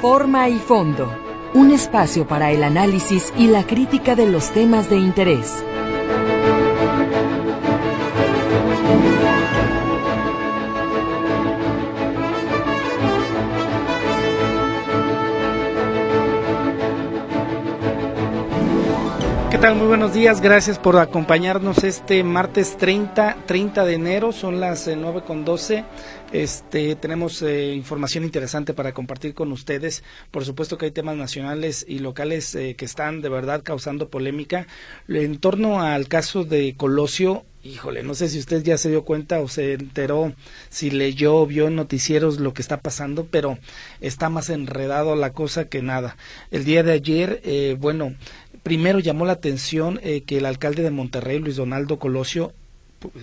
Forma y fondo. Un espacio para el análisis y la crítica de los temas de interés. ¿Qué tal? Muy buenos días, gracias por acompañarnos este martes 30, 30 de enero, son las 9 eh, con 12. Este, tenemos eh, información interesante para compartir con ustedes. Por supuesto que hay temas nacionales y locales eh, que están de verdad causando polémica. En torno al caso de Colosio, híjole, no sé si usted ya se dio cuenta o se enteró, si leyó o vio en noticieros lo que está pasando, pero está más enredado la cosa que nada. El día de ayer, bueno, Primero llamó la atención eh, que el alcalde de Monterrey, Luis Donaldo Colosio,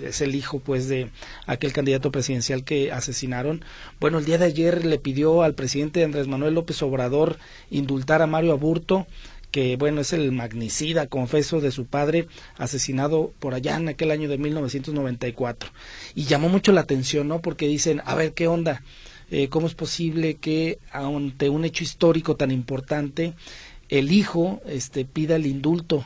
es el hijo pues de aquel candidato presidencial que asesinaron. Bueno, el día de ayer le pidió al presidente Andrés Manuel López Obrador indultar a Mario Aburto, que bueno, es el magnicida confeso de su padre asesinado por allá en aquel año de 1994. Y llamó mucho la atención, ¿no? Porque dicen, a ver, ¿qué onda? Eh, ¿Cómo es posible que ante un hecho histórico tan importante el hijo este, pida el indulto.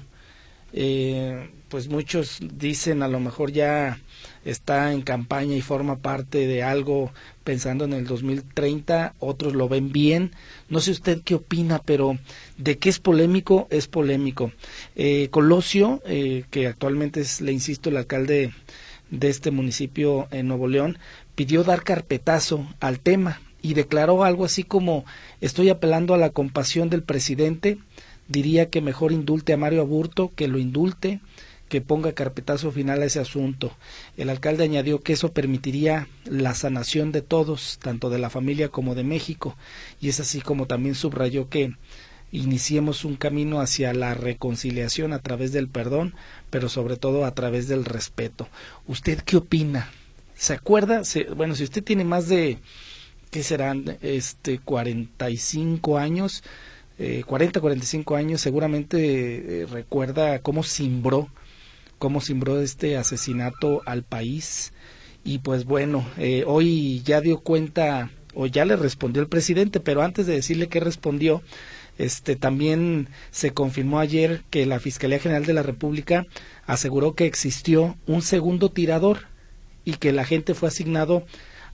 Eh, pues muchos dicen a lo mejor ya está en campaña y forma parte de algo pensando en el 2030, otros lo ven bien. No sé usted qué opina, pero de qué es polémico, es polémico. Eh, Colosio, eh, que actualmente es, le insisto, el alcalde de este municipio en Nuevo León, pidió dar carpetazo al tema y declaró algo así como estoy apelando a la compasión del presidente, diría que mejor indulte a Mario Aburto, que lo indulte, que ponga carpetazo final a ese asunto. El alcalde añadió que eso permitiría la sanación de todos, tanto de la familia como de México, y es así como también subrayó que iniciemos un camino hacia la reconciliación a través del perdón, pero sobre todo a través del respeto. ¿Usted qué opina? ¿Se acuerda? bueno, si usted tiene más de que serán este 45 años, eh, 40, 45 años, seguramente eh, recuerda cómo simbró, cómo simbró este asesinato al país. Y pues bueno, eh, hoy ya dio cuenta o ya le respondió el presidente, pero antes de decirle que respondió, este también se confirmó ayer que la Fiscalía General de la República aseguró que existió un segundo tirador y que el agente fue asignado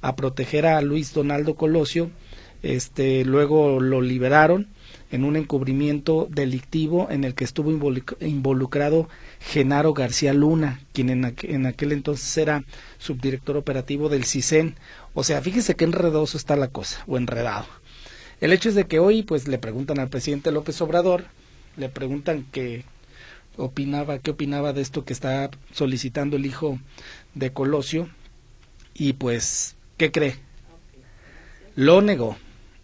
a proteger a Luis Donaldo Colosio. Este, luego lo liberaron en un encubrimiento delictivo en el que estuvo involucrado Genaro García Luna, quien en, aquel entonces era subdirector operativo del CISEN. O sea, fíjese qué enredoso está la cosa, o enredado. El hecho es de que hoy, pues, le preguntan al presidente López Obrador, le preguntan qué opinaba, qué opinaba de esto que está solicitando el hijo de Colosio, y pues ¿Qué cree? Lo negó,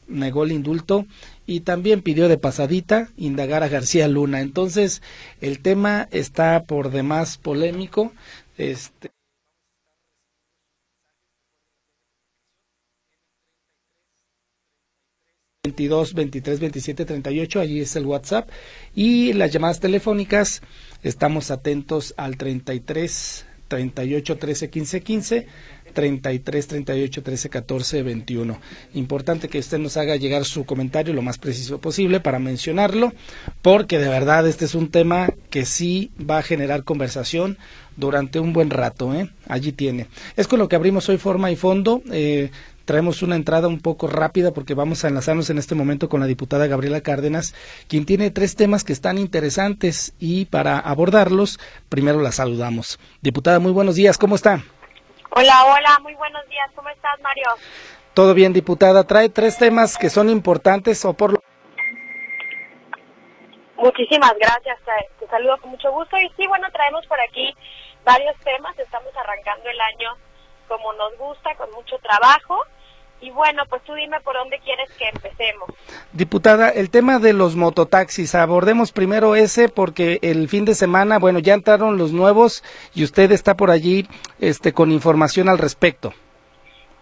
negó el indulto y también pidió de pasadita indagar a García Luna. Entonces, el tema está por demás polémico. Este, 22 23 27 38, allí es el WhatsApp. Y las llamadas telefónicas, estamos atentos al 33 38 13 15 15 33 38 13 14 21. Importante que usted nos haga llegar su comentario lo más preciso posible para mencionarlo, porque de verdad este es un tema que sí va a generar conversación durante un buen rato. ¿eh? Allí tiene. Es con lo que abrimos hoy forma y fondo. Eh, traemos una entrada un poco rápida porque vamos a enlazarnos en este momento con la diputada Gabriela Cárdenas, quien tiene tres temas que están interesantes y para abordarlos, primero la saludamos. Diputada, muy buenos días, ¿cómo está? Hola, hola, muy buenos días. ¿Cómo estás, Mario? Todo bien, diputada. Trae tres temas que son importantes o por lo... Muchísimas gracias. Te saludo con mucho gusto. Y sí, bueno, traemos por aquí varios temas. Estamos arrancando el año como nos gusta, con mucho trabajo. Y bueno, pues tú dime por dónde quieres que empecemos. Diputada, el tema de los mototaxis, abordemos primero ese porque el fin de semana, bueno, ya entraron los nuevos y usted está por allí este, con información al respecto.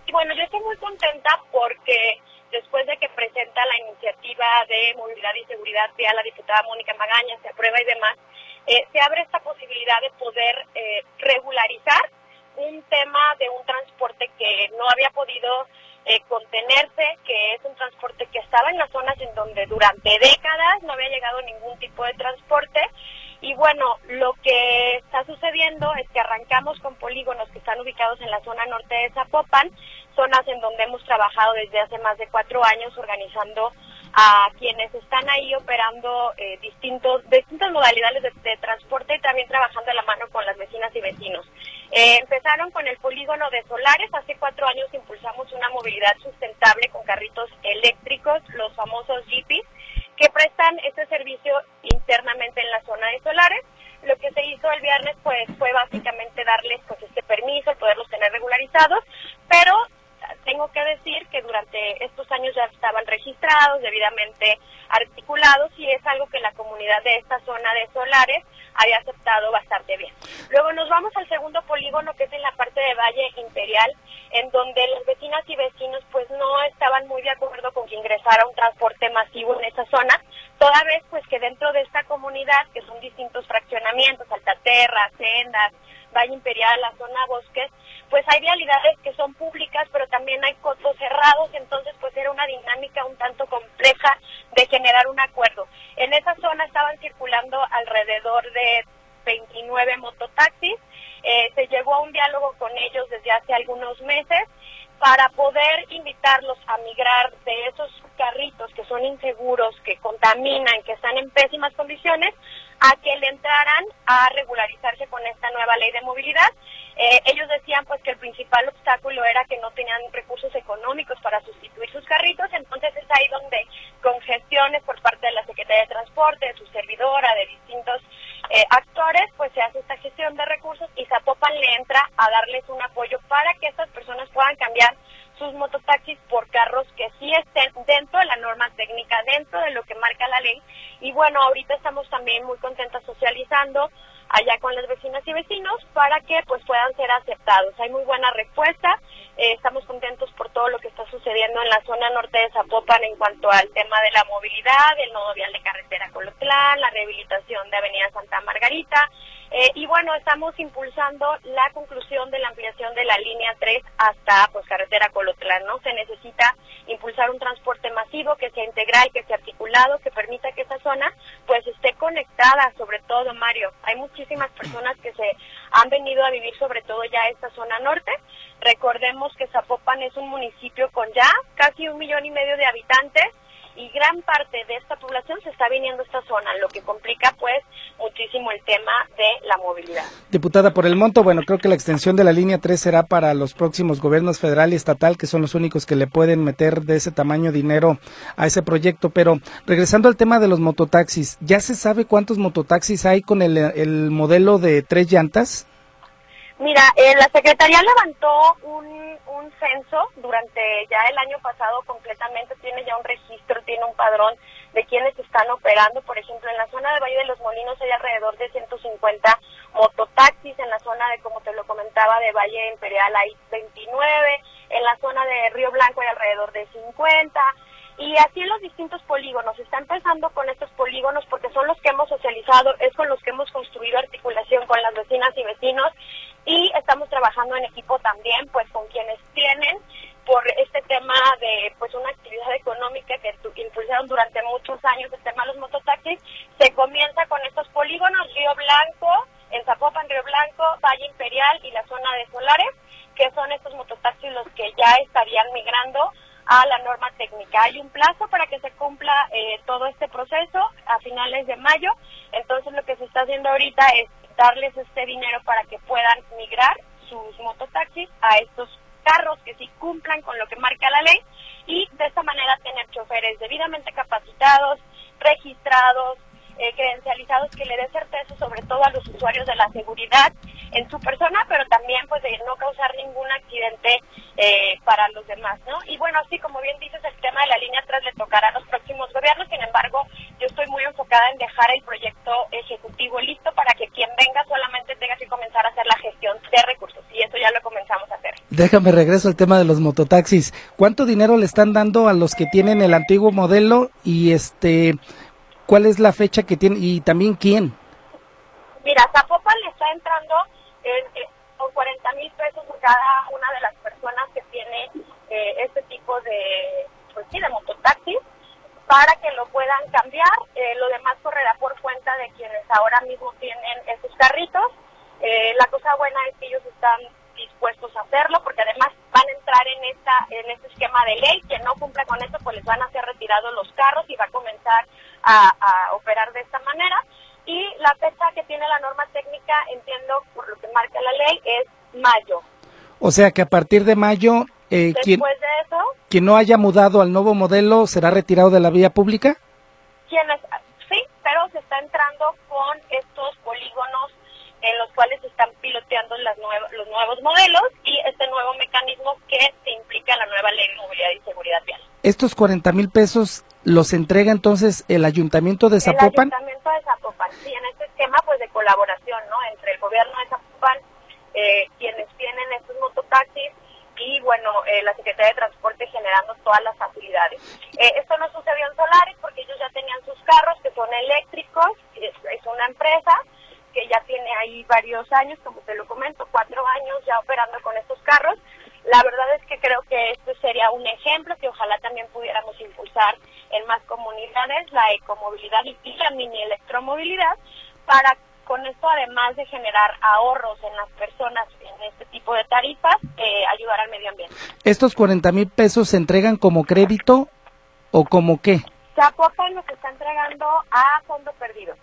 Y bueno, yo estoy muy contenta porque después de que presenta la iniciativa de movilidad y seguridad vía la diputada Mónica Magaña, se aprueba y demás, eh, se abre esta posibilidad de poder eh, regularizar un tema de un transporte que no había podido eh, contenerse, que es un transporte que estaba en las zonas en donde durante décadas no había llegado ningún tipo de transporte. Y bueno, lo que está sucediendo es que arrancamos con polígonos que están ubicados en la zona norte de Zapopan, zonas en donde hemos trabajado desde hace más de cuatro años organizando a quienes están ahí operando eh, distintos, distintas modalidades de, transporte y también trabajando a la mano con las vecinas y vecinos. Eh, empezaron con el polígono de solares, hace cuatro años impulsamos una movilidad sustentable con carritos eléctricos, los famosos Jeepies, que prestan este servicio internamente en la zona de solares. Lo que se hizo el viernes pues fue básicamente darles pues este permiso, poderlos tener regularizados, pero tengo que decir que durante estos años ya estaban registrados, debidamente articulados y es algo que la comunidad de esta zona de solares había aceptado bastante bien. Luego nos vamos al segundo polígono que es en la parte de Valle Imperial, en donde las vecinas y vecinos pues no estaban muy de acuerdo con que ingresara un transporte masivo en esa zona, toda vez pues que dentro de esta comunidad, que son distintos fraccionamientos, Altaterra, Sendas, Valle Imperial, la zona Bosques, pues hay vialidades que son públicas, pero también hay cotos cerrados, entonces pues era una dinámica un tanto compleja de generar un acuerdo. En esa zona estaban circulando alrededor de 29 mototaxis, eh, se llegó a un diálogo con ellos desde hace algunos meses para poder invitarlos a migrar de esos carritos que son inseguros, que contaminan, que están en pésimas condiciones, a que le entraran a regularizarse con esta nueva ley de movilidad. Eh, ellos decían pues que el principal obstáculo era que no tenían recursos económicos para sustituir sus carritos, entonces es ahí donde con gestiones por parte de la Secretaría de Transporte, de su servidora, de distintos eh, actores, pues se hace esta gestión de recursos y Zapopan le entra a darles un apoyo para que estas personas puedan cambiar sus mototaxis por carros que sí estén dentro de la norma técnica, dentro de lo que marca la ley. Y bueno, ahorita estamos también muy contentas socializando allá con las vecinas y vecinos para que pues puedan ser aceptados. Hay muy buena respuesta, eh, estamos contentos por todo lo que está sucediendo en la zona norte de Zapopan en cuanto al tema de la movilidad, el nuevo vial de carretera Colotlán, la rehabilitación de Avenida Santa Margarita, eh, y bueno, estamos impulsando la conclusión de la ampliación de la línea 3 hasta pues carretera Colotlán, ¿no? Se necesita impulsar un transporte masivo que sea integral, que sea articulado, que permita que esa zona pues esté conectada, sobre todo Mario. Hay muchísimas personas que se han venido a vivir sobre todo ya esta zona norte. Recordemos que Zapopan es un municipio con ya casi un millón y medio de habitantes y gran parte de esta población se está viniendo a esta zona, lo que complica pues muchísimo el tema de la movilidad. Diputada, por el monto, bueno, creo que la extensión de la línea 3 será para los próximos gobiernos federal y estatal, que son los únicos que le pueden meter de ese tamaño dinero a ese proyecto, pero regresando al tema de los mototaxis, ¿ya se sabe cuántos mototaxis hay con el, el modelo de tres llantas? Mira, eh, la Secretaría levantó un, un censo durante ya el año pasado completamente, tiene ya un registro, tiene un padrón de quienes están operando. Por ejemplo, en la zona de Valle de los Molinos hay alrededor de 150 mototaxis, en la zona de, como te lo comentaba, de Valle Imperial hay 29, en la zona de Río Blanco hay alrededor de 50. Y así en los distintos polígonos, está empezando con estos polígonos porque son los que hemos socializado, es con los que hemos construido articulación con las vecinas y vecinos y estamos trabajando en equipo también pues con quienes tienen por este tema de pues una actividad económica que impulsaron durante muchos años el tema de los mototaxis, se comienza con estos polígonos, Río Blanco, en Zapopan, Río Blanco, Valle Imperial y la zona de Solares, que son estos mototaxis los que ya estarían migrando a la norma técnica. Hay un plazo para que se cumpla eh, todo este proceso a finales de mayo, entonces lo que se está haciendo ahorita es darles este dinero para que puedan migrar sus mototaxis a estos carros que sí cumplan con lo que marca la ley y de esta manera tener choferes debidamente capacitados, registrados, eh, credencializados que le dé certeza sobre todo a los usuarios de la seguridad en su persona, pero también pues de no causar ningún accidente eh, para los demás, ¿no? Y bueno, así como bien dices, el tema de la línea 3 le tocará a los próximos gobiernos, sin embargo, yo estoy muy enfocada en dejar el proyecto ejecutivo listo para que quien venga solamente tenga que comenzar a hacer la gestión de recursos, y eso ya lo comenzamos a hacer. Déjame regreso al tema de los mototaxis. ¿Cuánto dinero le están dando a los que tienen el antiguo modelo y este cuál es la fecha que tiene y también quién? Mira, Zapopan le está entrando con 40 mil pesos cada una de las personas que tiene eh, este tipo de, pues sí, de mototaxis para que lo puedan cambiar. Eh, lo demás correrá por cuenta de quienes ahora mismo tienen esos carritos. Eh, la cosa buena es que ellos están dispuestos a hacerlo porque además van a entrar en esta en este esquema de ley que no cumpla con esto pues les van a ser retirados los carros y va a comenzar a, a operar de esta manera y la fecha que tiene la norma técnica entiendo por lo que marca la ley es mayo o sea que a partir de mayo eh, quien, de eso, quien no haya mudado al nuevo modelo será retirado de la vía pública. Quienes, sí, pero se está entrando con estos polígonos en los cuales se están piloteando las los nuevos modelos y este nuevo mecanismo que se implica en la nueva ley de movilidad y seguridad vial. Estos 40 mil pesos los entrega entonces el ayuntamiento de Zapopan. El ayuntamiento de Zapopan, sí, en este esquema pues de colaboración, ¿no? Entre el gobierno de Zapopan, eh, quienes tienen estos mototaxis y bueno, eh, la Secretaría de Transporte generando todas las facilidades. Eh, esto no sucedió en Solares porque ellos ya tenían sus carros que son eléctricos, es, es, una empresa que ya tiene ahí varios años, como te lo comento, cuatro años ya operando con estos carros. La verdad es que creo que esto sería un ejemplo que ojalá también pudiéramos impulsar en más comunidades, la ecomovilidad y la mini electromovilidad, para con esto, además de generar ahorros en las personas en este tipo de tarifas, eh, ayudar al medio ambiente. ¿Estos 40 mil pesos se entregan como crédito o como qué? Zapopan los está entregando a fondo perdido.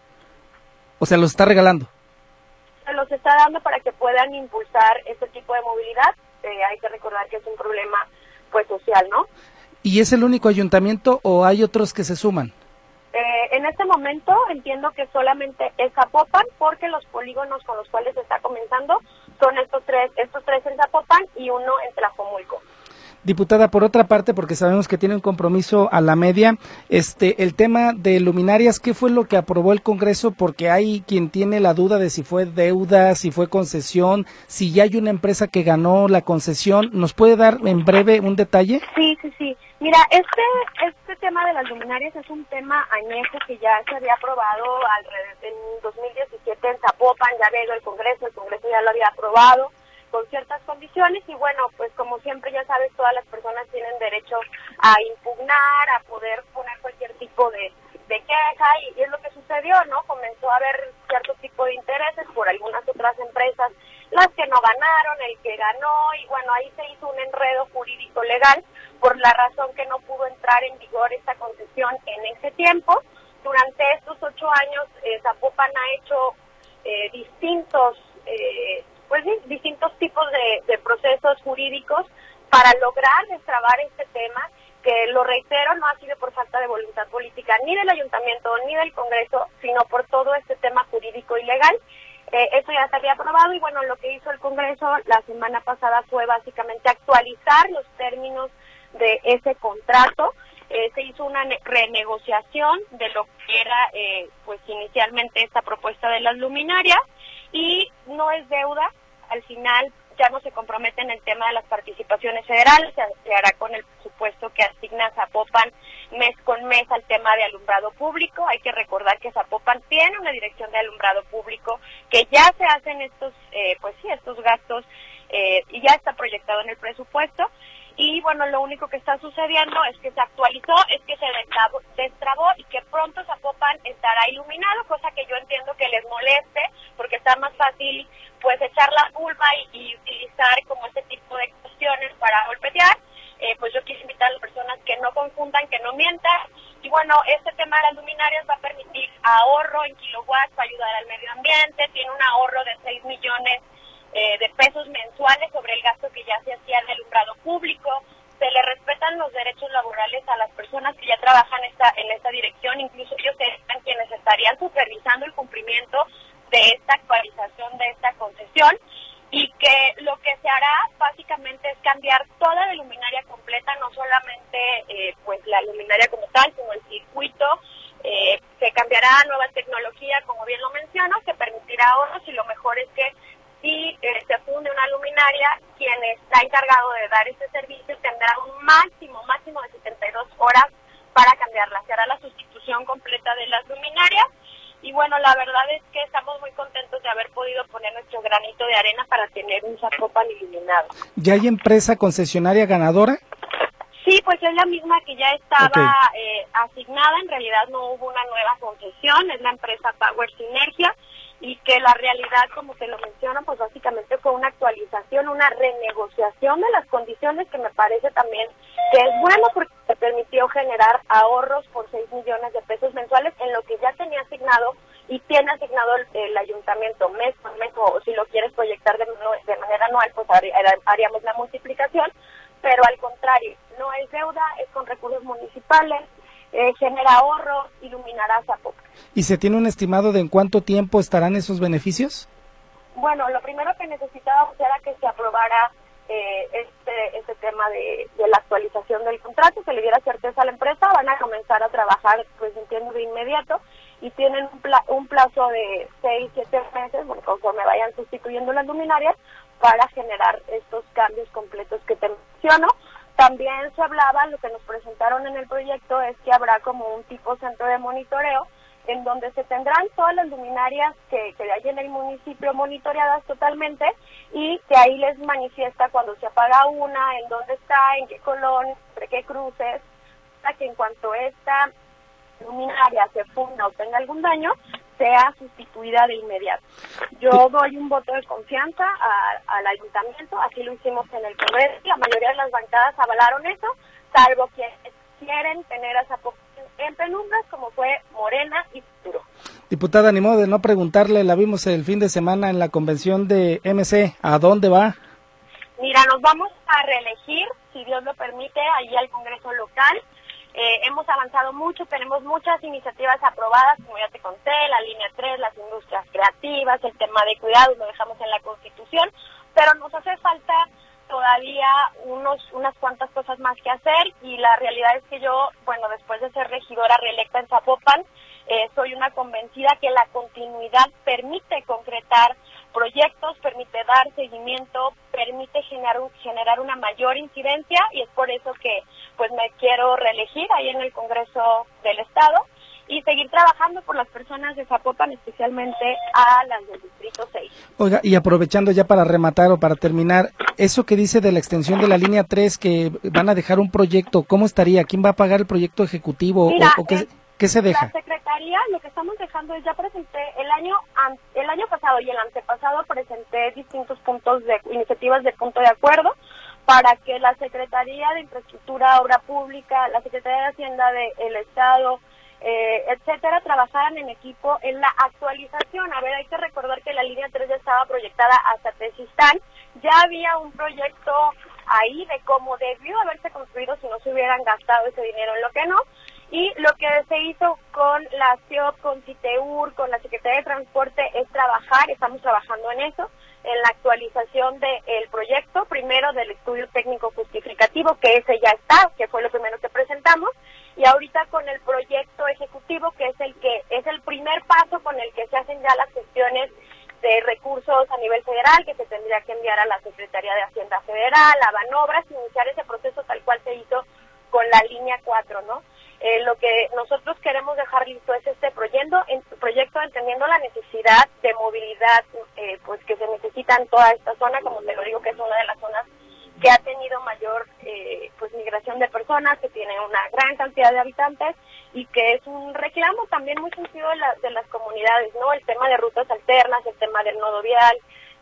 O sea, los está regalando. Se los está dando para que puedan impulsar este tipo de movilidad. Eh, hay que recordar que es un problema pues social, ¿no? ¿Y es el único ayuntamiento o hay otros que se suman? Eh, en este momento entiendo que solamente es Zapopan porque los polígonos con los cuales se está comenzando son estos tres, estos tres en Zapopan y uno en Tlajomulco. Diputada, por otra parte, porque sabemos que tiene un compromiso a la media, este, el tema de luminarias, ¿qué fue lo que aprobó el Congreso? Porque hay quien tiene la duda de si fue deuda, si fue concesión, si ya hay una empresa que ganó la concesión. ¿Nos puede dar en breve un detalle? Sí, sí, sí. Mira, este, este tema de las luminarias es un tema añejo que ya se había aprobado en 2017 en Zapopan, ya había ido el Congreso, el Congreso ya lo había aprobado con ciertas condiciones y bueno, pues como siempre ya sabes, todas las personas tienen derecho a impugnar, a poder poner cualquier tipo de, queja y, es lo que sucedió, ¿no? Comenzó a haber cierto tipo de intereses por algunas otras empresas, las que no ganaron, el que ganó y bueno, ahí se hizo un enredo jurídico legal por la razón que no pudo entrar en vigor esta concesión en ese tiempo. Durante estos ocho años, eh, Zapopan ha hecho eh, distintos eh, pues distintos tipos de, procesos jurídicos para lograr destrabar este tema que lo reitero no ha sido por falta de voluntad política ni del ayuntamiento ni del Congreso, sino por todo este tema jurídico y legal. Eh, eso ya se había aprobado y bueno, lo que hizo el Congreso la semana pasada fue básicamente actualizar los términos de ese contrato. Eh, se hizo una renegociación de lo que era eh, pues inicialmente esta propuesta de las luminarias y no es deuda, al final ya no se compromete en el tema de las participaciones federales, se, hará con el presupuesto que asigna Zapopan mes con mes al tema de alumbrado público. Hay que recordar que Zapopan tiene una dirección de alumbrado público, que ya se hacen estos, eh, pues sí, estos gastos eh, y ya está proyectado en el presupuesto y bueno, lo único que está sucediendo es que se actualizó, es que se destrabó, y que pronto Zapopan estará iluminado, cosa que yo entiendo que les moleste porque está más fácil pues echar la culpa y, utilizar como este tipo de cuestiones para golpetear. Eh, pues yo quiero invitar a las personas que no confundan, que no mientan. Y bueno, este tema de las luminarias va a permitir ahorro en kilowatts, para ayudar al medio ambiente, tiene un ahorro de 6 millones eh, de pesos mensuales sobre el gasto que ya se hacía en alumbrado público. Se le respetan los derechos laborales a las personas que ya trabajan esta, en esta dirección, incluso ellos serán quienes estarían supervisando el cumplimiento de esta actualización de esta concesión y que lo que se hará básicamente es cambiar toda la luminaria completa, no solamente eh, pues la luminaria como tal, sino el circuito. Eh, se cambiará a nueva tecnología, como bien lo menciono, que permitirá ahorros y lo mejor es que y eh, se funde una luminaria, quien está encargado de dar ese servicio tendrá un máximo, máximo de 72 horas para cambiarla. Se hará la sustitución completa de las luminarias. Y bueno, la verdad es que estamos muy contentos de haber podido poner nuestro granito de arena para tener un Zapopan iluminado. ¿Ya hay empresa concesionaria ganadora? Sí, pues es la misma que ya estaba eh, asignada, en realidad no hubo una nueva concesión, es la empresa Power Sinergia y que la realidad, como se lo menciona, pues básicamente fue una actualización, una renegociación de las condiciones que me parece también que es bueno porque se permitió generar ahorros por 6 millones de pesos mensuales en lo que ya tenía asignado y tiene asignado el, ayuntamiento mes por mes o si lo quieres proyectar de, manera anual, pues haríamos la multiplicación pero al contrario, no es deuda, es con recursos municipales, eh, genera ahorro, iluminará Zapopan. ¿Y se tiene un estimado de en cuánto tiempo estarán esos beneficios? Bueno, lo primero que necesitábamos era que se aprobara eh, este, este tema de, la actualización del contrato, que le diera certeza a la empresa, van a comenzar a trabajar, pues entiendo, de inmediato, y tienen un, un plazo de 6, 7 meses, bueno, conforme vayan sustituyendo las luminarias, para generar estos cambios completos que te menciono. También se hablaba, lo que nos presentaron en el proyecto es que habrá como un tipo centro de monitoreo en donde se tendrán todas las luminarias que, que hay en el municipio monitoreadas totalmente y que ahí les manifiesta cuando se apaga una, en dónde está, en qué colón, entre qué cruces, para que en cuanto esta luminaria se funda o tenga algún daño, sea sustituida de inmediato. Yo doy un voto de confianza al ayuntamiento, así lo hicimos en el Congreso, la mayoría de las bancadas avalaron eso, salvo quienes quieren tener a esa en penumbras como fue Morena y Futuro. Diputada, ni modo de no preguntarle, la vimos el fin de semana en la convención de MC, ¿a dónde va? Mira, nos vamos a reelegir, si Dios lo permite, ahí al Congreso local. Eh, hemos avanzado mucho, tenemos muchas iniciativas aprobadas, como ya te conté, la línea 3, las industrias creativas, el tema de cuidados, lo dejamos en la Constitución, pero nos hace falta todavía unos unas cuantas cosas más que hacer y la realidad es que yo, bueno, después de ser regidora reelecta en Zapopan, eh, soy una convencida que la continuidad permite concretar proyectos, permite dar seguimiento, permite generar, generar una mayor incidencia y es por eso que pues me quiero reelegir ahí en el Congreso del Estado y seguir trabajando por las personas de Zapopan, especialmente a las del Distrito 6. Oiga, y aprovechando ya para rematar o para terminar, eso que dice de la extensión de la línea 3, que van a dejar un proyecto, ¿cómo estaría? ¿Quién va a pagar el proyecto ejecutivo? o, qué, qué, se deja? La Secretaría, lo que estamos dejando es, ya presenté, el año, el año pasado y el antepasado presenté distintos puntos de iniciativas de punto de acuerdo para que la Secretaría de Infraestructura, Obra Pública, la Secretaría de Hacienda del Estado, eh, etcétera, trabajaran en equipo en la actualización. A ver, hay que recordar que la línea 3 ya estaba proyectada hasta Tesistán. Ya había un proyecto ahí de cómo debió haberse construido si no se hubieran gastado ese dinero en lo que no. Y lo que se hizo con la CIOP, con CITEUR, con la Secretaría de Transporte es trabajar, estamos trabajando en eso, en la actualización del proyecto, primero del estudio técnico justificativo, que ese ya está, que fue lo primero que presentamos, y ahorita con el proyecto ejecutivo, que es el que es el primer paso con el que se hacen ya las gestiones de recursos a nivel federal, que se tendría que enviar a la Secretaría de Hacienda Federal, a Banobras, iniciar ese proceso tal cual se hizo con la línea 4, ¿no? Eh, lo que nosotros queremos dejar listo es este proyecto, en, proyecto entendiendo la necesidad de movilidad eh, pues que se necesita en toda esta zona, como te lo digo que es una de las zonas que ha tenido mayor de personas, que tiene una gran cantidad de habitantes y que es un reclamo también muy sentido de, de las comunidades, ¿no? El tema de rutas alternas, el tema del nodo vial,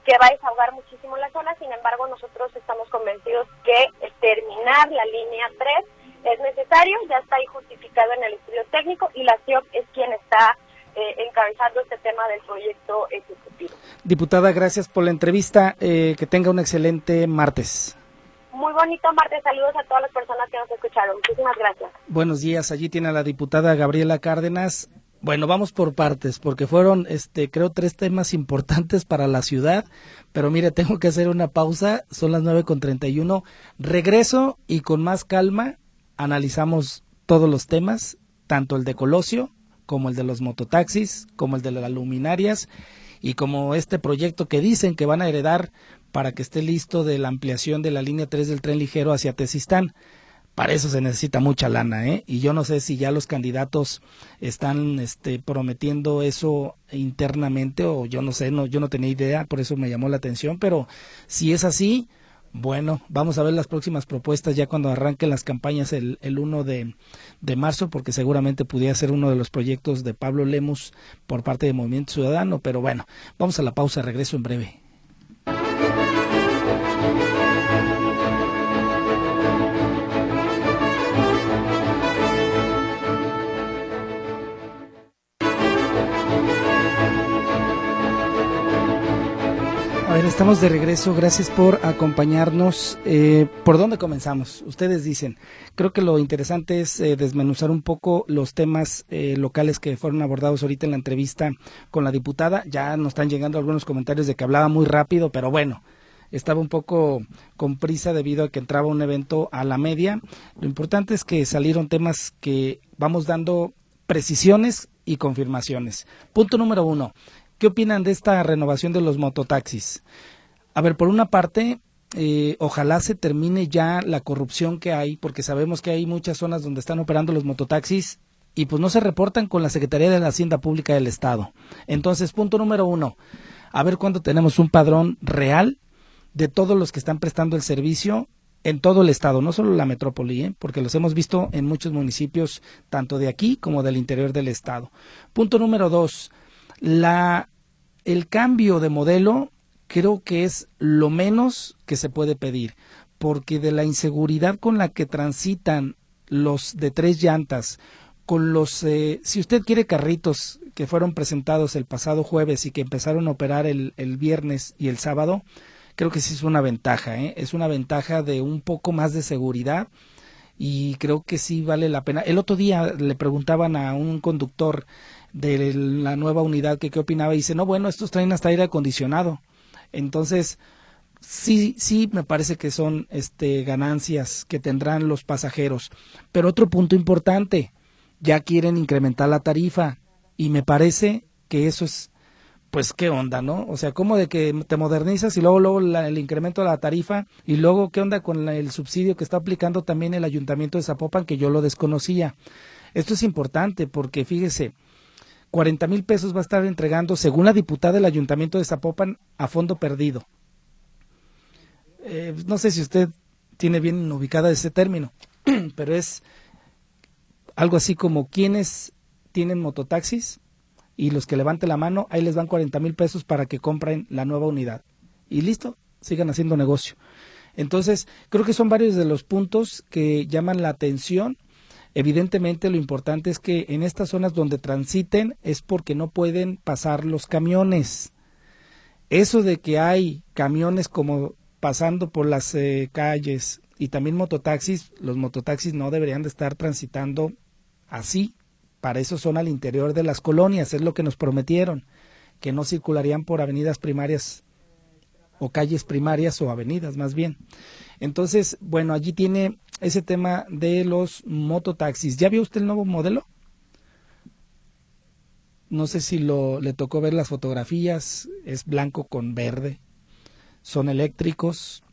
que va a desahogar muchísimo la zona, sin embargo nosotros estamos convencidos que terminar la línea 3 es necesario, ya está ahí justificado en el estudio técnico y la CIOP es quien está eh, encabezando este tema del proyecto ejecutivo. Diputada, gracias por la entrevista, eh, que tenga un excelente martes. Muy bonito martes, saludos a todas las personas que nos escucharon, muchísimas gracias. Buenos días, allí tiene a la diputada Gabriela Cárdenas. Bueno, vamos por partes, porque fueron, este, creo, tres temas importantes para la ciudad. Pero mire, tengo que hacer una pausa. Son las nueve con treinta y uno. Regreso y con más calma analizamos todos los temas, tanto el de Colosio, como el de los mototaxis, como el de las luminarias y como este proyecto que dicen que van a heredar para que esté listo de la ampliación de la línea 3 del tren ligero hacia Tesistán. Para eso se necesita mucha lana, ¿eh? Y yo no sé si ya los candidatos están este, prometiendo eso internamente o yo no sé, no, yo no tenía idea, por eso me llamó la atención, pero si es así, Bueno, vamos a ver las próximas propuestas ya cuando arranquen las campañas el, el 1 de, de, marzo, porque seguramente pudiera ser uno de los proyectos de Pablo Lemus por parte de Movimiento Ciudadano, pero bueno, vamos a la pausa, regreso en breve. Estamos de regreso. Gracias por acompañarnos. Eh, ¿Por dónde comenzamos? Ustedes dicen. Creo que lo interesante es eh, desmenuzar un poco los temas eh, locales que fueron abordados ahorita en la entrevista con la diputada. Ya nos están llegando algunos comentarios de que hablaba muy rápido, pero bueno, estaba un poco con prisa debido a que entraba un evento a la media. Lo importante es que salieron temas que vamos dando precisiones y confirmaciones. Punto número uno. ¿Qué opinan de esta renovación de los mototaxis? A ver, por una parte, eh, ojalá se termine ya la corrupción que hay, porque sabemos que hay muchas zonas donde están operando los mototaxis y pues no se reportan con la Secretaría de la Hacienda Pública del Estado. Entonces, punto número uno, a ver cuándo tenemos un padrón real de todos los que están prestando el servicio en todo el estado, no solo la metrópoli, ¿eh? porque los hemos visto en muchos municipios, tanto de aquí como del interior del estado. Punto número dos, la el cambio de modelo creo que es lo menos que se puede pedir, porque de la inseguridad con la que transitan los de tres llantas, con los, eh, si usted quiere carritos que fueron presentados el pasado jueves y que empezaron a operar el, el viernes y el sábado, creo que sí es una ventaja, ¿eh? es una ventaja de un poco más de seguridad y creo que sí vale la pena. El otro día le preguntaban a un conductor de la nueva unidad que qué opinaba y dice, no, bueno, estos traen hasta aire acondicionado. Entonces, sí, sí me parece que son este, ganancias que tendrán los pasajeros. Pero otro punto importante, ya quieren incrementar la tarifa y me parece que eso es, pues qué onda, ¿no? O sea, ¿cómo de que te modernizas y luego, luego el incremento de la tarifa y luego qué onda con el subsidio que está aplicando también el ayuntamiento de Zapopan que yo lo desconocía? Esto es importante porque fíjese, 40 mil pesos va a estar entregando, según la diputada del Ayuntamiento de Zapopan, a fondo perdido. Eh, no sé si usted tiene bien ubicada ese término, pero es algo así como quienes tienen mototaxis y los que levanten la mano, ahí les van 40 mil pesos para que compren la nueva unidad. Y listo, sigan haciendo negocio. Entonces, creo que son varios de los puntos que llaman la atención Evidentemente lo importante es que en estas zonas donde transiten es porque no pueden pasar los camiones. Eso de que hay camiones como pasando por las eh, calles y también mototaxis, los mototaxis no deberían de estar transitando así. Para eso son al interior de las colonias, es lo que nos prometieron, que no circularían por avenidas primarias o calles primarias o avenidas más bien. Entonces, bueno, allí tiene ese tema de los mototaxis. ¿Ya vio usted el nuevo modelo? No sé si lo, le tocó ver las fotografías, es blanco con verde, son eléctricos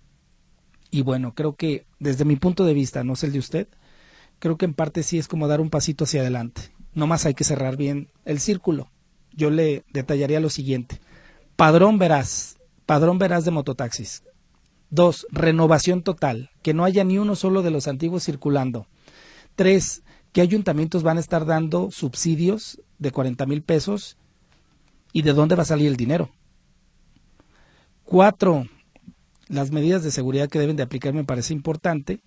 y bueno, creo que desde mi punto de vista, no sé el de usted, creo que en parte sí es como dar un pasito hacia adelante. No más hay que cerrar bien el círculo. Yo le detallaría lo siguiente. Padrón verás, padrón verás de mototaxis. Dos, renovación total, que no haya ni uno solo de los antiguos circulando. Tres, ¿qué ayuntamientos van a estar dando subsidios de 40 mil pesos? ¿Y de dónde va a salir el dinero? Cuatro, las medidas de seguridad que deben de aplicar me parece importante.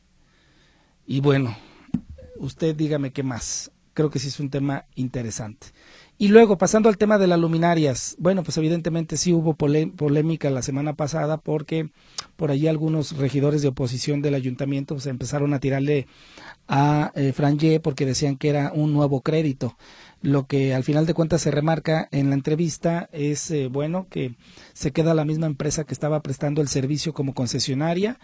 Y bueno, usted dígame qué más. Creo que sí es un tema interesante. Y luego, pasando al tema de las luminarias, bueno, pues evidentemente sí hubo polémica la semana pasada porque por allí algunos regidores de oposición del ayuntamiento se empezaron a tirarle a eh, Franje porque decían que era un nuevo crédito. Lo que al final de cuentas se remarca en la entrevista es, eh, bueno, que se queda la misma empresa que estaba prestando el servicio como concesionaria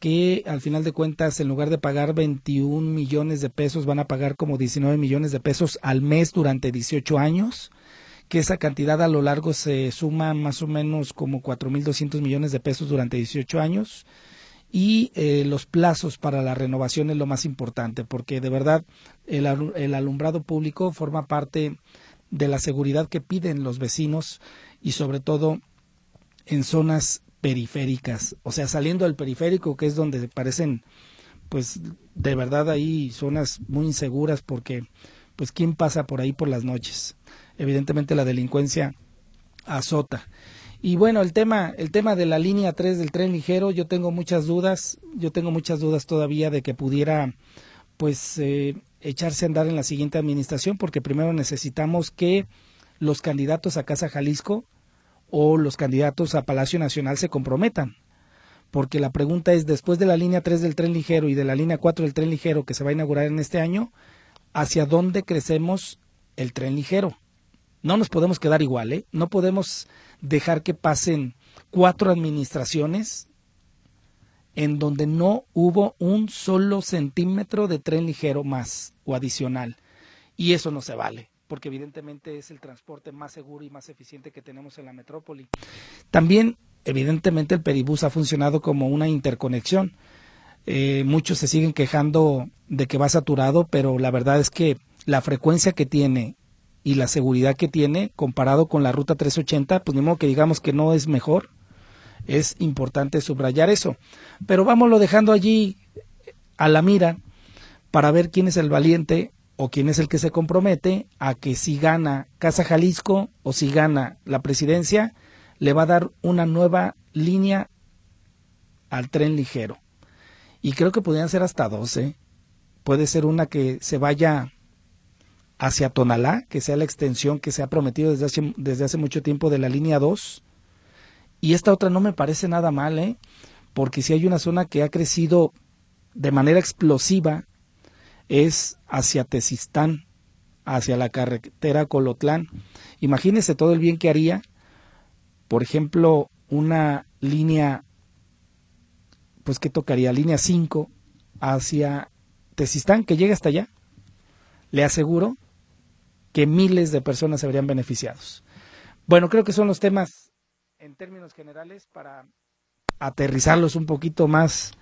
que al final de cuentas, en lugar de pagar 21 millones de pesos, van a pagar como 19 millones de pesos al mes durante 18 años, que esa cantidad a lo largo se suma más o menos como 4.200 millones de pesos durante 18 años. Y eh, los plazos para la renovación es lo más importante, porque de verdad el, el alumbrado público forma parte de la seguridad que piden los vecinos y sobre todo en zonas periféricas, o sea, saliendo del periférico, que es donde parecen, pues, de verdad ahí zonas muy inseguras porque, pues, ¿quién pasa por ahí por las noches? Evidentemente la delincuencia azota. Y bueno, el tema, el tema de la línea 3 del tren ligero, yo tengo muchas dudas, yo tengo muchas dudas todavía de que pudiera, pues, eh, echarse a andar en la siguiente administración, porque primero necesitamos que los candidatos a Casa Jalisco o los candidatos a Palacio Nacional se comprometan. Porque la pregunta es, después de la línea 3 del tren ligero y de la línea 4 del tren ligero que se va a inaugurar en este año, ¿hacia dónde crecemos el tren ligero? No nos podemos quedar igual, ¿eh? No podemos dejar que pasen cuatro administraciones en donde no hubo un solo centímetro de tren ligero más o adicional. Y eso no se vale, porque evidentemente es el transporte más seguro y más eficiente que tenemos en la metrópoli. También, evidentemente, el Peribús ha funcionado como una interconexión. Eh, muchos se siguen quejando de que va saturado, pero la verdad es que la frecuencia que tiene y la seguridad que tiene comparado con la ruta 380, pues ni modo que digamos que no es mejor, es importante subrayar eso. Pero vámonos dejando allí a la mira para ver quién es el valiente o quién es el que se compromete a que si gana Casa Jalisco o si gana la presidencia, le va a dar una nueva línea al tren ligero. Y creo que podrían ser hasta 12. Puede ser una que se vaya hacia Tonalá, que sea la extensión que se ha prometido desde hace, desde hace mucho tiempo de la línea 2, y esta otra no me parece nada mal, ¿eh? porque si hay una zona que ha crecido de manera explosiva, es hacia Tezistán, hacia la carretera Colotlán. Imagínese todo el bien que haría, por ejemplo, una línea, pues que tocaría, línea 5 hacia Tezistán, que llega hasta allá. Le aseguro que miles de personas se verían beneficiados. Bueno, creo que son los temas en términos generales para aterrizarlos un poquito más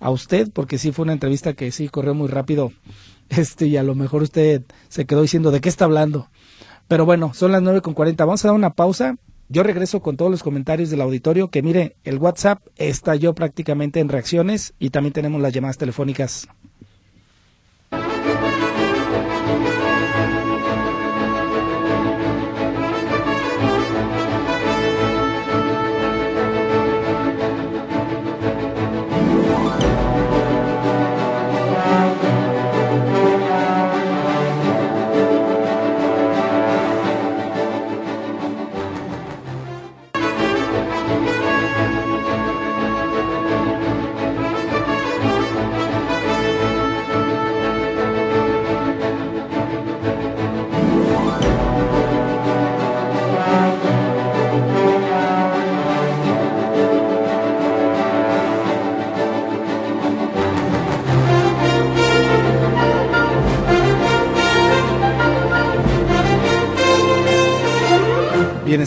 a usted, porque sí fue una entrevista que sí corrió muy rápido, este, y a lo mejor usted se quedó diciendo de qué está hablando. Pero bueno, son las nueve con cuarenta. Vamos a dar una pausa. Yo regreso con todos los comentarios del auditorio, que mire, el WhatsApp yo prácticamente en reacciones y también tenemos las llamadas telefónicas.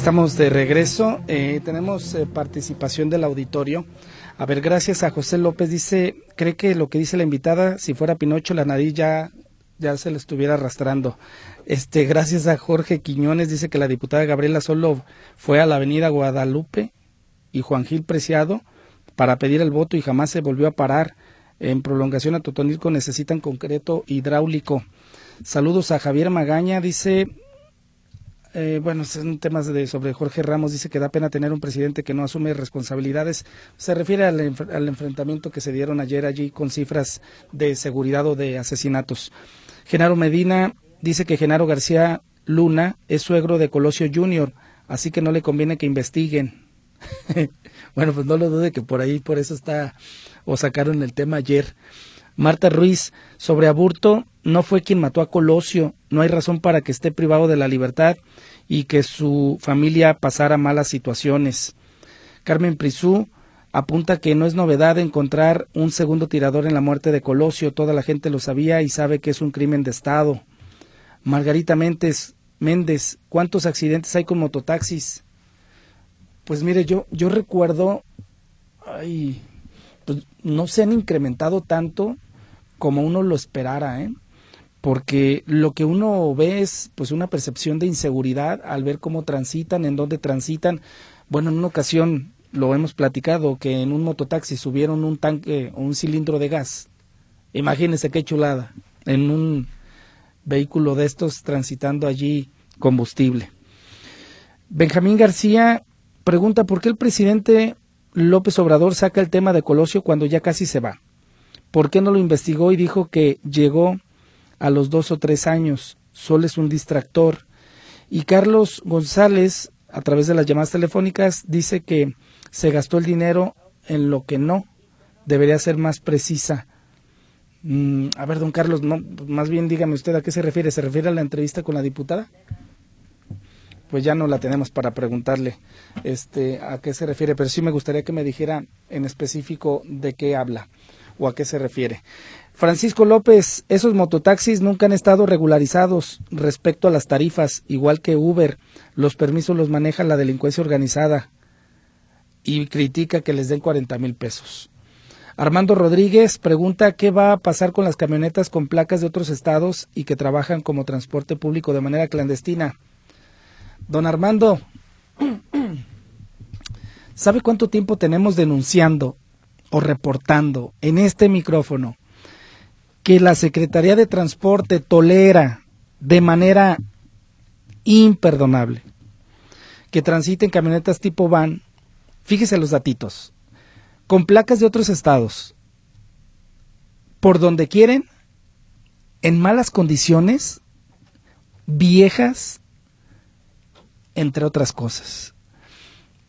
Estamos de regreso. Eh, tenemos eh, participación del auditorio. A ver, gracias a José López. Dice, cree que lo que dice la invitada, si fuera Pinocho, la nariz ya, ya se le estuviera arrastrando. Este, gracias a Jorge Quiñones, dice que la diputada Gabriela solo fue a la avenida Guadalupe y Juan Gil Preciado para pedir el voto y jamás se volvió a parar. En prolongación a Totonilco necesitan concreto hidráulico. Saludos a Javier Magaña, dice, eh, bueno, son temas de, sobre Jorge Ramos, dice que da pena tener un presidente que no asume responsabilidades. Se refiere al, enfrentamiento que se dieron ayer allí con cifras de seguridad o de asesinatos. Genaro Medina dice que Genaro García Luna es suegro de Colosio Jr., así que no le conviene que investiguen. bueno, pues no lo dude que por ahí, por eso está, o sacaron el tema ayer. Marta Ruiz, sobre aburto, no fue quien mató a Colosio, no hay razón para que esté privado de la libertad y que su familia pasara malas situaciones. Carmen Prisú apunta que no es novedad encontrar un segundo tirador en la muerte de Colosio, toda la gente lo sabía y sabe que es un crimen de Estado. Margarita Méndez, Méndez, ¿cuántos accidentes hay con mototaxis? Pues mire, yo, yo recuerdo, ay, pues no se han incrementado tanto como uno lo esperara, ¿eh? Porque lo que uno ve es pues una percepción de inseguridad al ver cómo transitan, en dónde transitan. Bueno, en una ocasión lo hemos platicado, que en un mototaxi subieron un tanque o un cilindro de gas. Imagínense qué chulada, en un vehículo de estos transitando allí combustible. Benjamín García pregunta por qué el presidente López Obrador saca el tema de Colosio cuando ya casi se va. ¿Por qué no lo investigó y dijo que llegó a los dos o tres años? Solo es un distractor. Y Carlos González, a través de las llamadas telefónicas, dice que se gastó el dinero en lo que no. Debería ser más precisa. Mm, a ver, don Carlos, no, más bien dígame usted a qué se refiere. ¿Se refiere a la entrevista con la diputada? Pues ya no la tenemos para preguntarle este, a qué se refiere, pero sí me gustaría que me dijera en específico de qué habla o a qué se refiere. Francisco López, esos mototaxis nunca han estado regularizados respecto a las tarifas, igual que Uber. Los permisos los maneja la delincuencia organizada y critica que les den 40 mil pesos. Armando Rodríguez pregunta qué va a pasar con las camionetas con placas de otros estados y que trabajan como transporte público de manera clandestina. Don Armando, ¿sabe cuánto tiempo tenemos denunciando o reportando en este micrófono que la Secretaría de Transporte tolera de manera imperdonable que transiten camionetas tipo van, fíjese los datitos, con placas de otros estados, por donde quieren, en malas condiciones, viejas, entre otras cosas.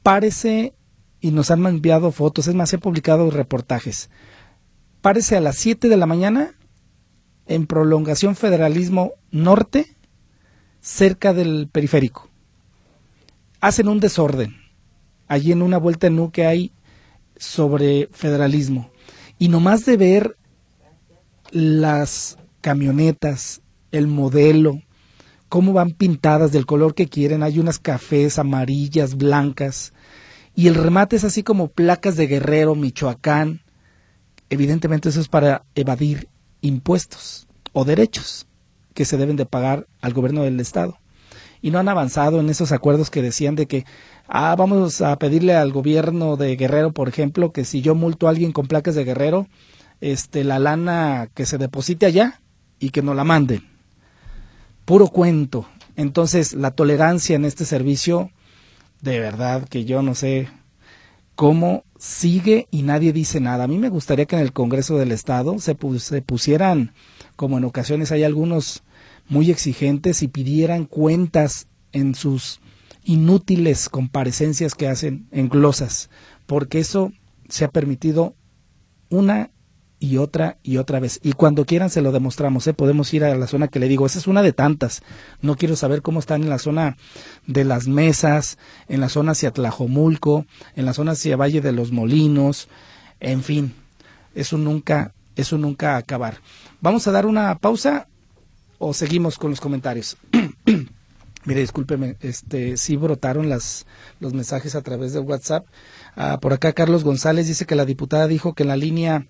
Parece y nos han enviado fotos, es más, he publicado reportajes. Parece a las 7 de la mañana en prolongación federalismo norte, cerca del periférico. Hacen un desorden. Allí en una vuelta en U que hay sobre federalismo. Y nomás de ver las camionetas, el modelo, cómo van pintadas del color que quieren, hay unas cafés, amarillas, blancas, y el remate es así como placas de Guerrero, Michoacán. Evidentemente eso es para evadir impuestos o derechos que se deben de pagar al gobierno del estado. Y no han avanzado en esos acuerdos que decían de que, ah, vamos a pedirle al gobierno de Guerrero, por ejemplo, que si yo multo a alguien con placas de Guerrero, este, la lana que se deposite allá y que no la manden. Puro cuento. Entonces, la tolerancia en este servicio de verdad que yo no sé cómo sigue y nadie dice nada. A mí me gustaría que en el Congreso del Estado se, pusieran, como en ocasiones hay algunos muy exigentes, y pidieran cuentas en sus inútiles comparecencias que hacen en glosas, porque eso se ha permitido una y otra y otra vez. Y cuando quieran se lo demostramos, ¿eh? podemos ir a la zona que le digo, esa es una de tantas. No quiero saber cómo están en la zona de las mesas, en la zona hacia Tlajomulco, en la zona hacia Valle de los Molinos, en fin, eso nunca, eso nunca acabar. Vamos a dar una pausa o seguimos con los comentarios. Mire, discúlpeme, este, sí brotaron las, los mensajes a través de WhatsApp. Ah, por acá Carlos González dice que la diputada dijo que en la línea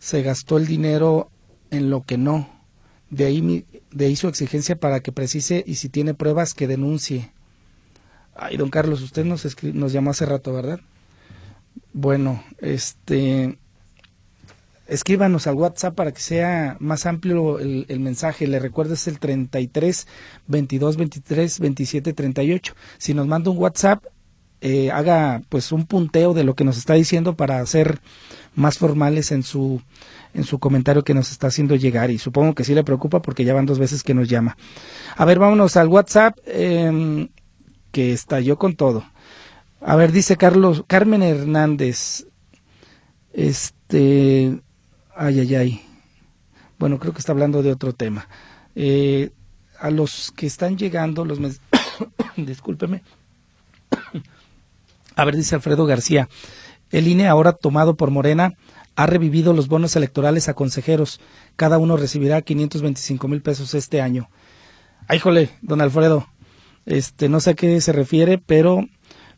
se gastó el dinero en lo que no. De ahí, de ahí su exigencia para que precise y si tiene pruebas que denuncie. Ay, don Carlos, usted nos, nos llamó hace rato, ¿verdad? Bueno, este, escríbanos al WhatsApp para que sea más amplio el, mensaje. Le recuerdo es el 33 22 23 27 38. Si nos manda un WhatsApp, eh, haga pues un punteo de lo que nos está diciendo para ser más formales en su en su comentario que nos está haciendo llegar y supongo que sí le preocupa porque ya van dos veces que nos llama. A ver, vámonos al WhatsApp eh, que estalló con todo. A ver, dice Carlos Carmen Hernández. Este, ay, ay, ay. Bueno, creo que está hablando de otro tema. Eh, a los que están llegando, los discúlpeme. A ver, dice Alfredo García. El INE, ahora tomado por Morena, ha revivido los bonos electorales a consejeros. Cada uno recibirá 525 mil pesos este año. Ay, jole, don Alfredo. Este, no sé a qué se refiere, pero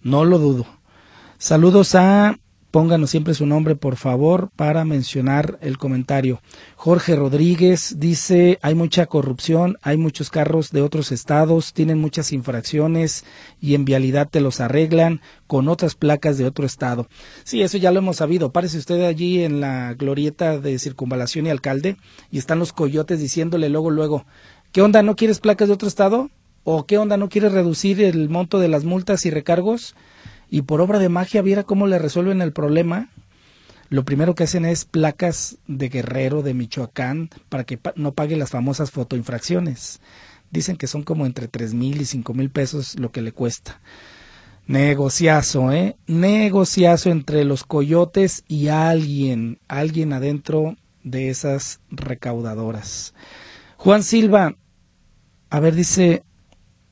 no lo dudo. Saludos a Pónganos siempre su nombre, por favor, para mencionar el comentario. Jorge Rodríguez dice, hay mucha corrupción, hay muchos carros de otros estados, tienen muchas infracciones y en vialidad te los arreglan con otras placas de otro estado. Sí, eso ya lo hemos sabido. Párese usted allí en la glorieta de circunvalación y alcalde y están los coyotes diciéndole luego, luego, ¿qué onda? ¿No quieres placas de otro estado? ¿O qué onda? ¿No quieres reducir el monto de las multas y recargos? Y por obra de magia viera cómo le resuelven el problema. Lo primero que hacen es placas de Guerrero, de Michoacán, para que no pague las famosas fotoinfracciones. Dicen que son como entre tres mil y cinco mil pesos lo que le cuesta. Negociazo, ¿eh? Negociazo entre los coyotes y alguien, alguien adentro de esas recaudadoras. Juan Silva, a ver, dice,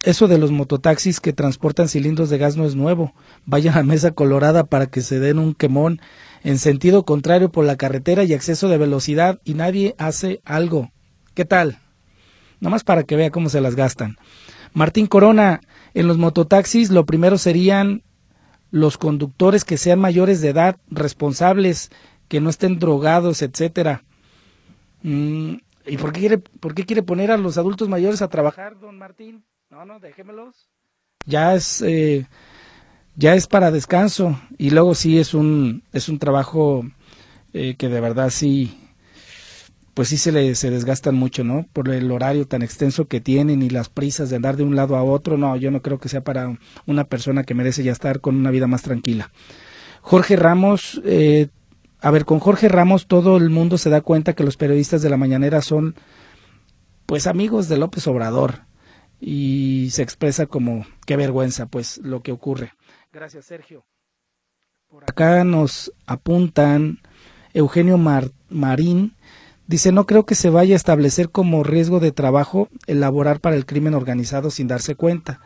eso de los mototaxis que transportan cilindros de gas no es nuevo. Vayan a Mesa Colorada para que se den un quemón en sentido contrario por la carretera y exceso de velocidad y nadie hace algo. ¿Qué tal? Nomás para que vea cómo se las gastan. Martín Corona, en los mototaxis lo primero serían los conductores que sean mayores de edad, responsables, que no estén drogados, etcétera. Mm, ¿Y por qué, quiere, por qué quiere poner a los adultos mayores a trabajar, don Martín? No, no, déjemelos. Ya es, eh, ya es para descanso y luego sí es un, es un trabajo eh, que de verdad sí, pues sí se le se desgastan mucho, ¿no? Por el horario tan extenso que tienen y las prisas de andar de un lado a otro. No, yo no creo que sea para una persona que merece ya estar con una vida más tranquila. Jorge Ramos, eh, a ver, con Jorge Ramos todo el mundo se da cuenta que los periodistas de la mañanera son, pues amigos de López Obrador y se expresa como qué vergüenza pues lo que ocurre. Gracias Sergio. Por acá nos apuntan Eugenio Marín dice no creo que se vaya a establecer como riesgo de trabajo elaborar para el crimen organizado sin darse cuenta,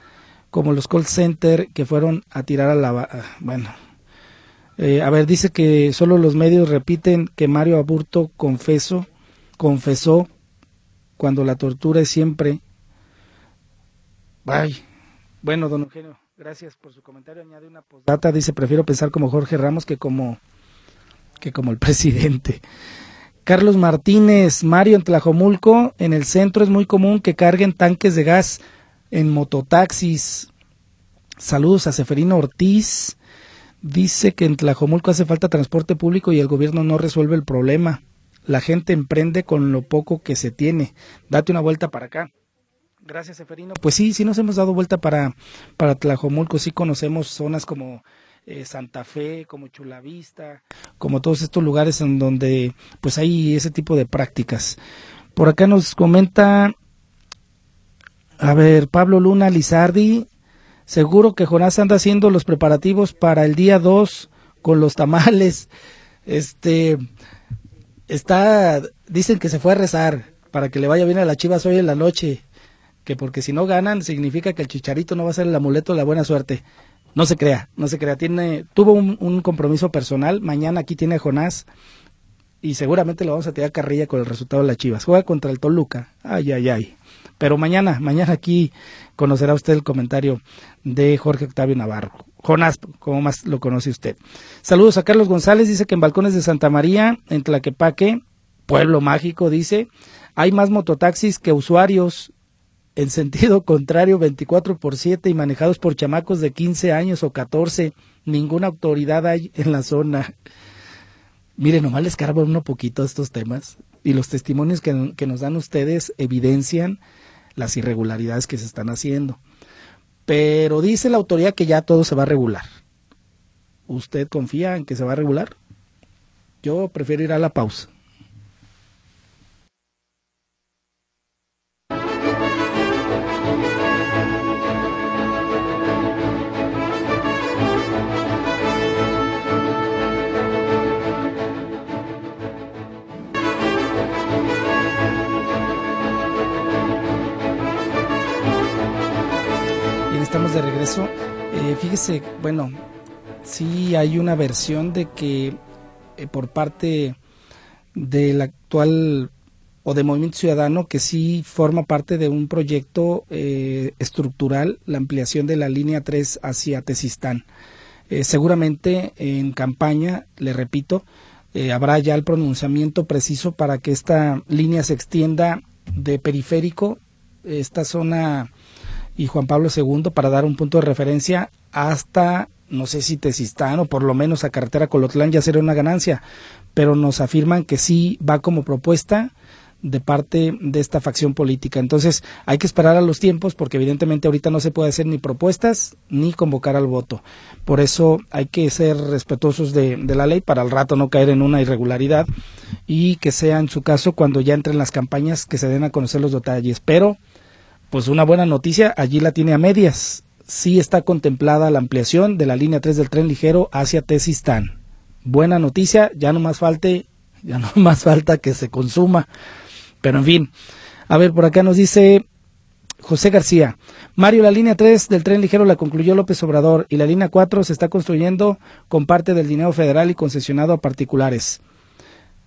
como los call center que fueron a tirar a la bueno. Eh, a ver, dice que solo los medios repiten que Mario Aburto confesó, confesó cuando la tortura es siempre Bye. Bueno, don Eugenio, gracias por su comentario. Añade una postdata, dice, prefiero pensar como Jorge Ramos que como, que como el presidente. Carlos Martínez, Mario en Tlajomulco, en el centro es muy común que carguen tanques de gas en mototaxis. Saludos a Seferino Ortiz. Dice que en Tlajomulco hace falta transporte público y el gobierno no resuelve el problema. La gente emprende con lo poco que se tiene. Date una vuelta para acá. Gracias, Seferino. Pues sí, sí nos hemos dado vuelta para, para Tlajomulco, sí conocemos zonas como eh, Santa Fe, como Chulavista, como todos estos lugares en donde pues hay ese tipo de prácticas. Por acá nos comenta, a ver, Pablo Luna Lizardi, seguro que Jonás anda haciendo los preparativos para el día 2 con los tamales. Este, está, dicen que se fue a rezar para que le vaya bien a la chivas hoy en la noche que porque si no ganan significa que el chicharito no va a ser el amuleto de la buena suerte. No se crea, no se crea. Tiene, tuvo un, compromiso personal. Mañana aquí tiene Jonás y seguramente lo vamos a tirar carrilla con el resultado de las Chivas. Juega contra el Toluca. Ay, ay, ay. Pero mañana, mañana aquí conocerá usted el comentario de Jorge Octavio Navarro. Jonás, como más lo conoce usted. Saludos a Carlos González, dice que en Balcones de Santa María, en Tlaquepaque, pueblo mágico, dice, hay más mototaxis que usuarios en sentido contrario 24 por 7 y manejados por chamacos de 15 años o 14. Ninguna autoridad hay en la zona. Mire, nomás les cargo uno poquito estos temas y los testimonios que, que nos dan ustedes evidencian las irregularidades que se están haciendo. Pero dice la autoridad que ya todo se va a regular. ¿Usted confía en que se va a regular? Yo prefiero ir a la pausa. De regreso. Eh, fíjese, bueno, sí hay una versión de que eh, por parte del actual o de Movimiento Ciudadano que sí forma parte de un proyecto eh, estructural, la ampliación de la línea 3 hacia Tesistán. seguramente en campaña, le repito, habrá ya el pronunciamiento preciso para que esta línea se extienda de periférico, esta zona y Juan Pablo II, para dar un punto de referencia hasta, no sé si Tesistán o por lo menos a carretera Colotlán ya será una ganancia, pero nos afirman que sí va como propuesta de parte de esta facción política. Entonces hay que esperar a los tiempos porque evidentemente ahorita no se puede hacer ni propuestas ni convocar al voto. Por eso hay que ser respetuosos de, la ley para al rato no caer en una irregularidad y que sea en su caso cuando ya entren las campañas que se den a conocer los detalles. Pero pues una buena noticia, allí la tiene a medias. Sí está contemplada la ampliación de la línea 3 del tren ligero hacia Tesistán. Buena noticia, ya no más falte, ya no más falta que se consuma. Pero en fin, a ver, por acá nos dice José García. Mario, la línea 3 del tren ligero la concluyó López Obrador y la línea 4 se está construyendo con parte del dinero federal y concesionado a particulares.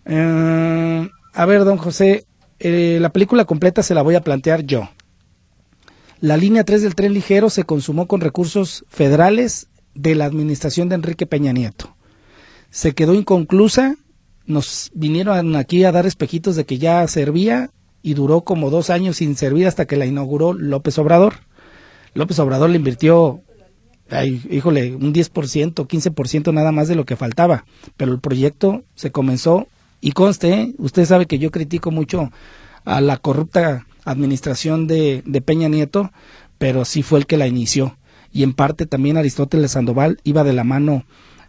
Eh, a ver, don José, eh, la película completa se la voy a plantear yo. La línea 3 del tren ligero se consumó con recursos federales de la administración de Enrique Peña Nieto. Se quedó inconclusa nos vinieron aquí a dar espejitos de que ya servía y duró como dos años sin servir hasta que la inauguró López Obrador. López Obrador le invirtió, ay, híjole, un 10%, 15% nada más de lo que faltaba, pero el proyecto se comenzó y conste, ¿eh? usted sabe que yo critico mucho a la corrupta administración de, Peña Nieto, pero sí fue el que la inició y en parte también Aristóteles Sandoval iba de la mano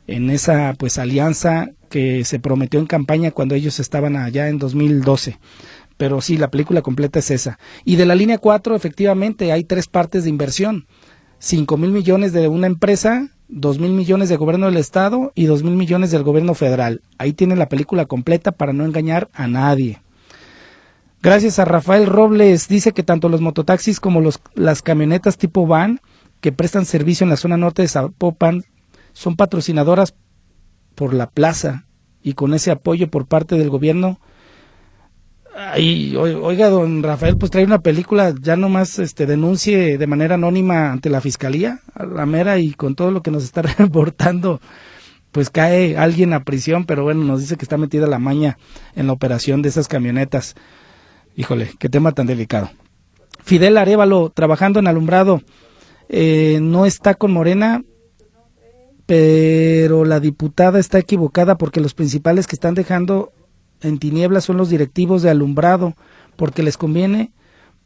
en esa pues alianza que se prometió en campaña cuando ellos estaban allá en 2012. Pero sí, la película completa es esa. Y de la línea 4, efectivamente, hay tres partes de inversión. 5 mil millones de una empresa, 2 mil millones del gobierno del estado y 2 mil millones del gobierno federal. Ahí tiene la película completa para no engañar a nadie. Gracias a Rafael Robles, dice que tanto los mototaxis como los, las camionetas tipo van que prestan servicio en la zona norte de Zapopan son patrocinadoras por la plaza y con ese apoyo por parte del gobierno. Ay, oiga, don Rafael, pues trae una película, ya nomás este, denuncie de manera anónima ante la fiscalía, la mera y con todo lo que nos está reportando, pues cae alguien a prisión, pero bueno, nos dice que está metida la maña en la operación de esas camionetas. Híjole, qué tema tan delicado. Fidel Arevalo, trabajando en alumbrado, eh, no está con Morena, pero la diputada está equivocada porque los principales que están dejando en tinieblas son los directivos de alumbrado, porque les conviene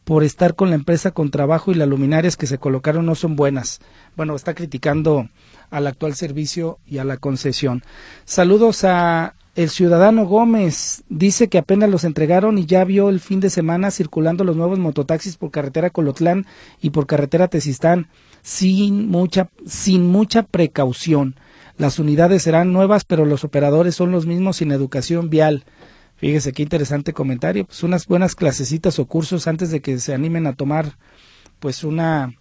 por estar con la empresa con trabajo y las luminarias que se colocaron no son buenas. Bueno, está criticando al actual servicio y a la concesión. Saludos a el ciudadano Gómez. Dice que apenas los entregaron y ya vio el fin de semana circulando los nuevos mototaxis por carretera Colotlán y por carretera Tesistán sin mucha, sin mucha precaución. Las unidades serán nuevas, pero los operadores son los mismos sin educación vial. Fíjese qué interesante comentario. Pues unas buenas clasecitas o cursos antes de que se animen a tomar pues una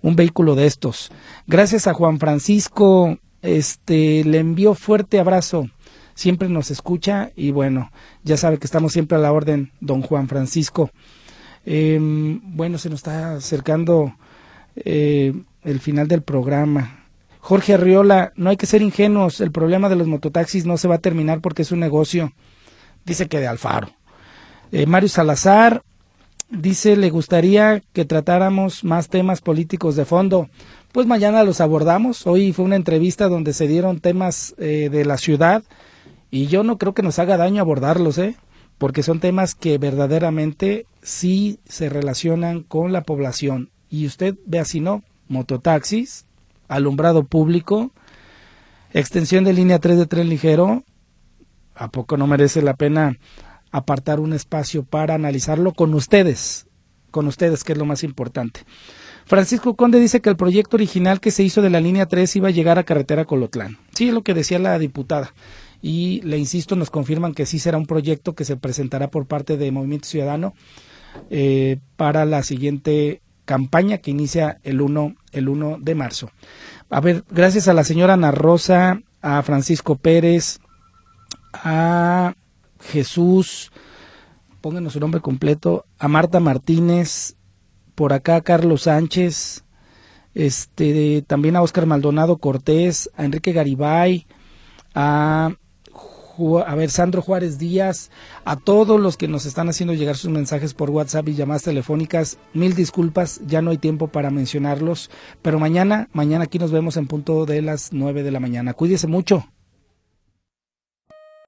un vehículo de estos. Gracias a Juan Francisco, este le envío fuerte abrazo. Siempre nos escucha y bueno, ya sabe que estamos siempre a la orden, don Juan Francisco. Em, bueno, se nos está acercando eh, el final del programa. Jorge Arriola, no hay que ser ingenuos, el problema de los mototaxis no se va a terminar porque es un negocio, dice que de Alfaro. Eh, Mario Salazar dice, le gustaría que tratáramos más temas políticos de fondo. Pues mañana los abordamos, hoy fue una entrevista donde se dieron temas eh, de la ciudad y yo no creo que nos haga daño abordarlos, ¿eh? porque son temas que verdaderamente sí se relacionan con la población y usted vea si no, mototaxis, alumbrado público, extensión de línea 3 de tren ligero, ¿a poco no merece la pena apartar un espacio para analizarlo con ustedes? Con ustedes, que es lo más importante. Francisco Conde dice que el proyecto original que se hizo de la línea 3 iba a llegar a carretera Colotlán. Sí, es lo que decía la diputada. Y le insisto, nos confirman que sí será un proyecto que se presentará por parte de Movimiento Ciudadano eh, para la siguiente campaña que inicia el 1, el 1 de marzo. A ver, gracias a la señora Ana Rosa, a Francisco Pérez, a Jesús, pónganos su nombre completo, a Marta Martínez, por acá Carlos Sánchez, este, también a Oscar Maldonado Cortés, a Enrique Garibay, a a ver, Sandro Juárez Díaz, a todos los que nos están haciendo llegar sus mensajes por WhatsApp y llamadas telefónicas, mil disculpas, ya no hay tiempo para mencionarlos, pero mañana, mañana aquí nos vemos en punto de las nueve de la mañana. Cuídese mucho.